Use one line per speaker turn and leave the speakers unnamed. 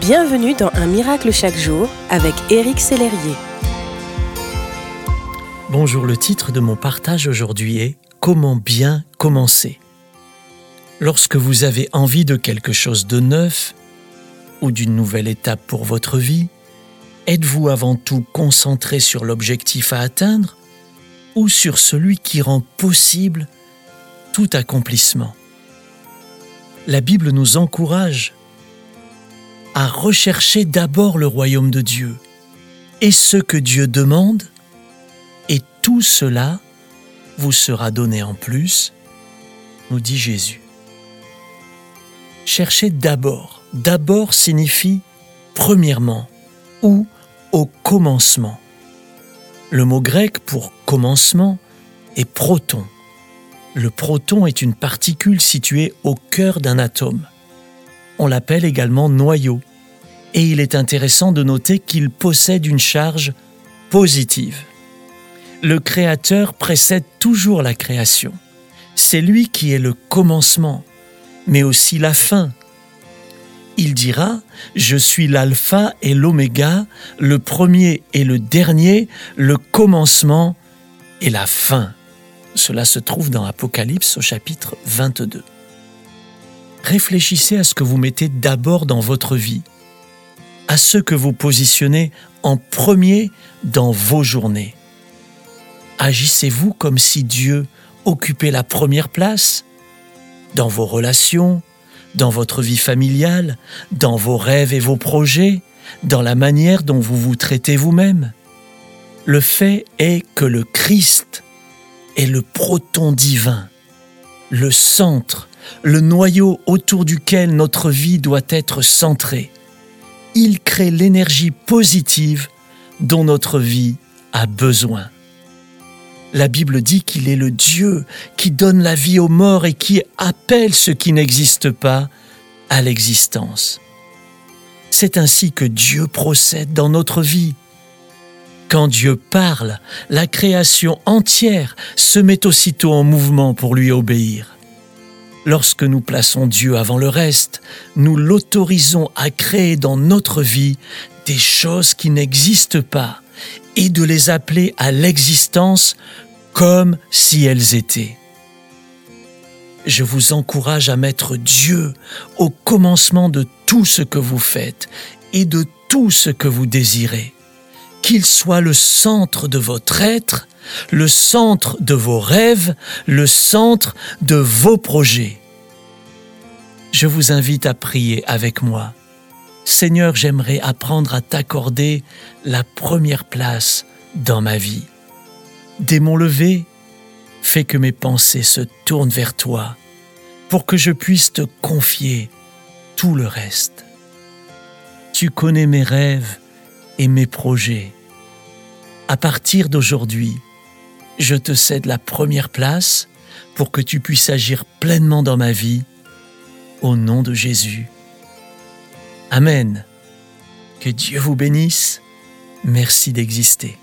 Bienvenue dans Un miracle chaque jour avec Éric Sellerier.
Bonjour, le titre de mon partage aujourd'hui est Comment bien commencer Lorsque vous avez envie de quelque chose de neuf ou d'une nouvelle étape pour votre vie, êtes-vous avant tout concentré sur l'objectif à atteindre ou sur celui qui rend possible tout accomplissement? La Bible nous encourage à rechercher d'abord le royaume de Dieu et ce que Dieu demande, et tout cela vous sera donné en plus, nous dit Jésus. Cherchez d'abord. D'abord signifie premièrement ou au commencement. Le mot grec pour commencement est proton. Le proton est une particule située au cœur d'un atome. On l'appelle également noyau. Et il est intéressant de noter qu'il possède une charge positive. Le Créateur précède toujours la création. C'est lui qui est le commencement, mais aussi la fin. Il dira, Je suis l'alpha et l'oméga, le premier et le dernier, le commencement et la fin. Cela se trouve dans Apocalypse au chapitre 22 réfléchissez à ce que vous mettez d'abord dans votre vie, à ce que vous positionnez en premier dans vos journées. Agissez-vous comme si Dieu occupait la première place dans vos relations, dans votre vie familiale, dans vos rêves et vos projets, dans la manière dont vous vous traitez vous-même. Le fait est que le Christ est le proton divin, le centre le noyau autour duquel notre vie doit être centrée. Il crée l'énergie positive dont notre vie a besoin. La Bible dit qu'il est le Dieu qui donne la vie aux morts et qui appelle ce qui n'existe pas à l'existence. C'est ainsi que Dieu procède dans notre vie. Quand Dieu parle, la création entière se met aussitôt en mouvement pour lui obéir. Lorsque nous plaçons Dieu avant le reste, nous l'autorisons à créer dans notre vie des choses qui n'existent pas et de les appeler à l'existence comme si elles étaient. Je vous encourage à mettre Dieu au commencement de tout ce que vous faites et de tout ce que vous désirez. Qu'il soit le centre de votre être, le centre de vos rêves, le centre de vos projets. Je vous invite à prier avec moi. Seigneur, j'aimerais apprendre à t'accorder la première place dans ma vie. Dès mon lever, fais que mes pensées se tournent vers toi pour que je puisse te confier tout le reste. Tu connais mes rêves et mes projets. À partir d'aujourd'hui, je te cède la première place pour que tu puisses agir pleinement dans ma vie. Au nom de Jésus. Amen. Que Dieu vous bénisse. Merci d'exister.